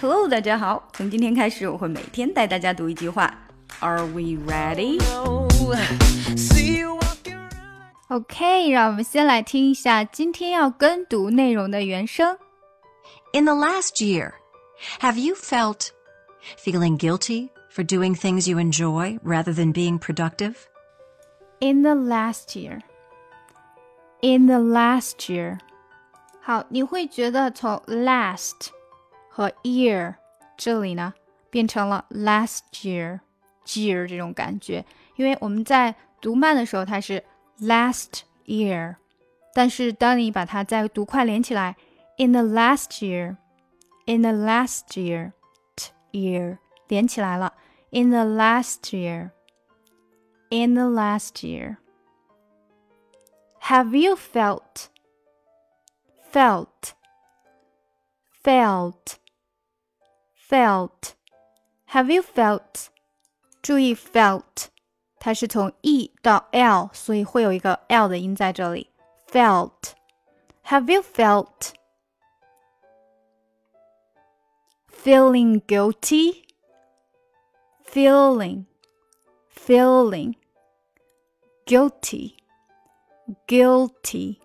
Hello，大家好。从今天开始，我会每天带大家读一句话。Are we ready? OK，让我们先来听一下今天要跟读内容的原声。In the last year, have you felt feeling guilty for doing things you enjoy rather than being productive? In the last year. In the last year. 好，你会觉得从 last 和 year 这里呢变成了 last year year 这种感觉，因为我们在读慢的时候它是 last year，但是当你把它再读快连起来，in the last year，in the last year year 连起来了，in the last year，in the last year。Have you felt felt, felt, felt. Have you felt? 注意 felt，它是从 e 到 l，所以会有一个 l 的音在这里。Felt. Have you felt? Feeling guilty? Feeling, feeling, guilty, guilty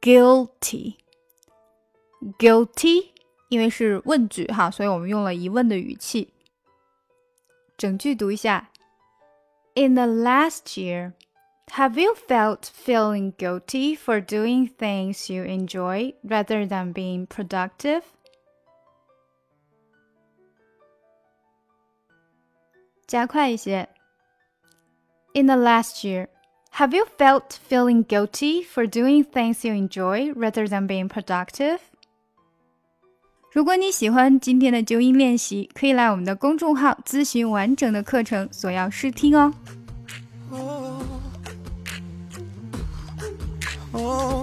guilty guilty， 因为是问句哈，所以我们用了疑问的语气。整句读一下：In the last year, have you felt feeling guilty for doing things you enjoy rather than being productive? 加快一些。In the last year, have you felt feeling guilty for doing things you enjoy rather than being productive? 如果你喜欢今天的纠音练习，可以来我们的公众号咨询完整的课程，索要试听哦。Oh, oh.